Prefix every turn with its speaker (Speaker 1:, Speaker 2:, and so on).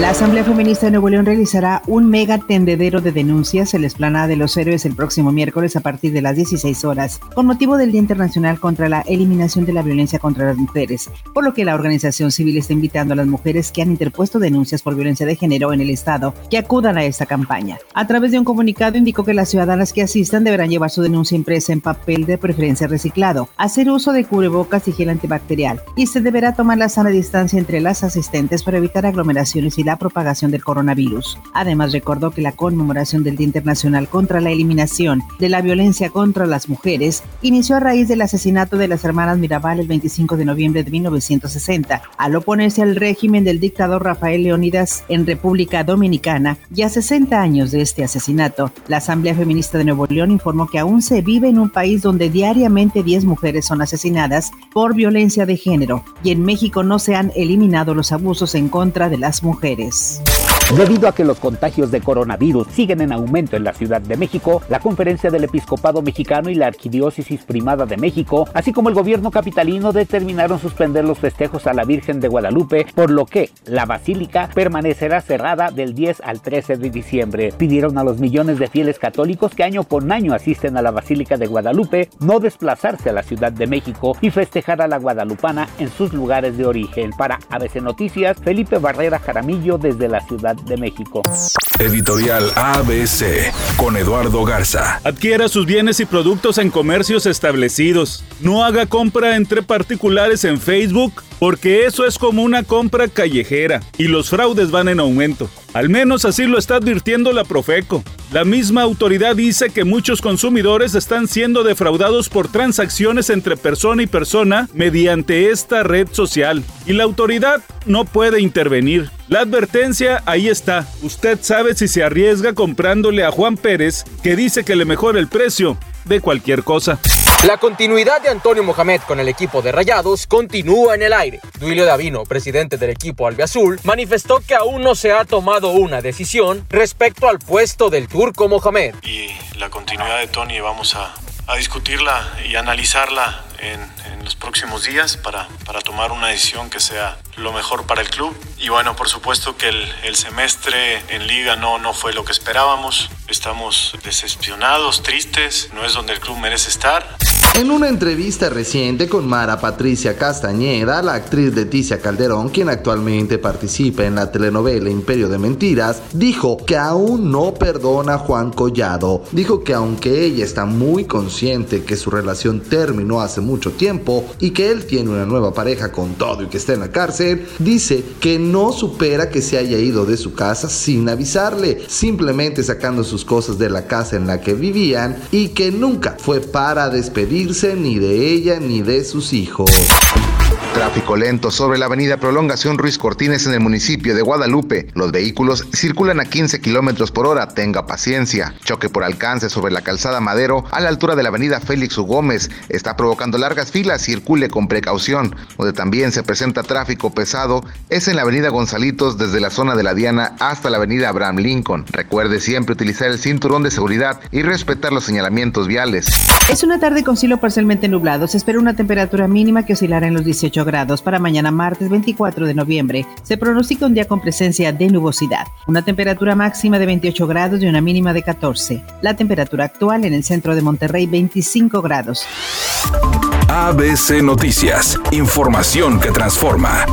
Speaker 1: La Asamblea Feminista de Nuevo León realizará un mega tendedero de denuncias en la explanada de los héroes el próximo miércoles a partir de las 16 horas, con motivo del Día Internacional contra la Eliminación de la Violencia contra las Mujeres, por lo que la organización civil está invitando a las mujeres que han interpuesto denuncias por violencia de género en el Estado que acudan a esta campaña. A través de un comunicado indicó que las ciudadanas que asistan deberán llevar su denuncia impresa en papel de preferencia reciclado, hacer uso de cubrebocas y gel antibacterial, y se deberá tomar la sana distancia entre las asistentes para evitar aglomeraciones y la propagación del coronavirus. Además, recordó que la conmemoración del Día Internacional contra la Eliminación de la Violencia contra las Mujeres inició a raíz del asesinato de las hermanas Mirabal el 25 de noviembre de 1960, al oponerse al régimen del dictador Rafael Leónidas en República Dominicana y a 60 años de este asesinato, la Asamblea Feminista de Nuevo León informó que aún se vive en un país donde diariamente 10 mujeres son asesinadas por violencia de género y en México no se han eliminado los abusos en contra de las mujeres.
Speaker 2: Debido a que los contagios de coronavirus siguen en aumento en la Ciudad de México, la Conferencia del Episcopado Mexicano y la Arquidiócesis Primada de México, así como el gobierno capitalino, determinaron suspender los festejos a la Virgen de Guadalupe, por lo que la basílica permanecerá cerrada del 10 al 13 de diciembre. Pidieron a los millones de fieles católicos que año con año asisten a la Basílica de Guadalupe no desplazarse a la Ciudad de México y festejar a la guadalupana en sus lugares de origen. Para ABC Noticias, Felipe Barrera Jaramillo desde la Ciudad de México.
Speaker 3: Editorial ABC con Eduardo Garza.
Speaker 4: Adquiera sus bienes y productos en comercios establecidos. No haga compra entre particulares en Facebook porque eso es como una compra callejera y los fraudes van en aumento. Al menos así lo está advirtiendo la Profeco. La misma autoridad dice que muchos consumidores están siendo defraudados por transacciones entre persona y persona mediante esta red social y la autoridad no puede intervenir. La advertencia ahí está. Usted sabe si se arriesga comprándole a Juan Pérez, que dice que le mejora el precio de cualquier cosa.
Speaker 5: La continuidad de Antonio Mohamed con el equipo de Rayados continúa en el aire. Duilio Davino, presidente del equipo albiazul, manifestó que aún no se ha tomado una decisión respecto al puesto del turco Mohamed.
Speaker 6: Y la continuidad de Tony vamos a, discutirla y analizarla en, los próximos días para, tomar una decisión que sea lo mejor para el club. Y bueno, por supuesto que el, el semestre en liga no, no fue lo que esperábamos. Estamos decepcionados, tristes, no es donde el club merece estar.
Speaker 7: En una entrevista reciente con Mara Patricia Castañeda, la actriz Leticia Calderón, quien actualmente participa en la telenovela Imperio de Mentiras, dijo que aún no perdona a Juan Collado. Dijo que aunque ella está muy consciente que su relación terminó hace mucho tiempo y que él tiene una nueva pareja con todo y que está en la cárcel, dice que no supera que se haya ido de su casa sin avisarle, simplemente sacando sus cosas de la casa en la que vivían y que nunca fue para despedir ni de ella ni de sus hijos.
Speaker 8: Tráfico lento sobre la avenida Prolongación Ruiz Cortines en el municipio de Guadalupe. Los vehículos circulan a 15 kilómetros por hora. Tenga paciencia. Choque por alcance sobre la calzada Madero a la altura de la avenida Félix U. Gómez. Está provocando largas filas. Circule con precaución. Donde también se presenta tráfico pesado es en la avenida Gonzalitos desde la zona de la Diana hasta la avenida Abraham Lincoln. Recuerde siempre utilizar el cinturón de seguridad y respetar los señalamientos viales.
Speaker 1: Es una tarde con cielo parcialmente nublado. Se espera una temperatura mínima que oscilará en los 18 grados para mañana martes 24 de noviembre. Se pronostica un día con presencia de nubosidad. Una temperatura máxima de 28 grados y una mínima de 14. La temperatura actual en el centro de Monterrey 25 grados.
Speaker 3: ABC Noticias. Información que transforma.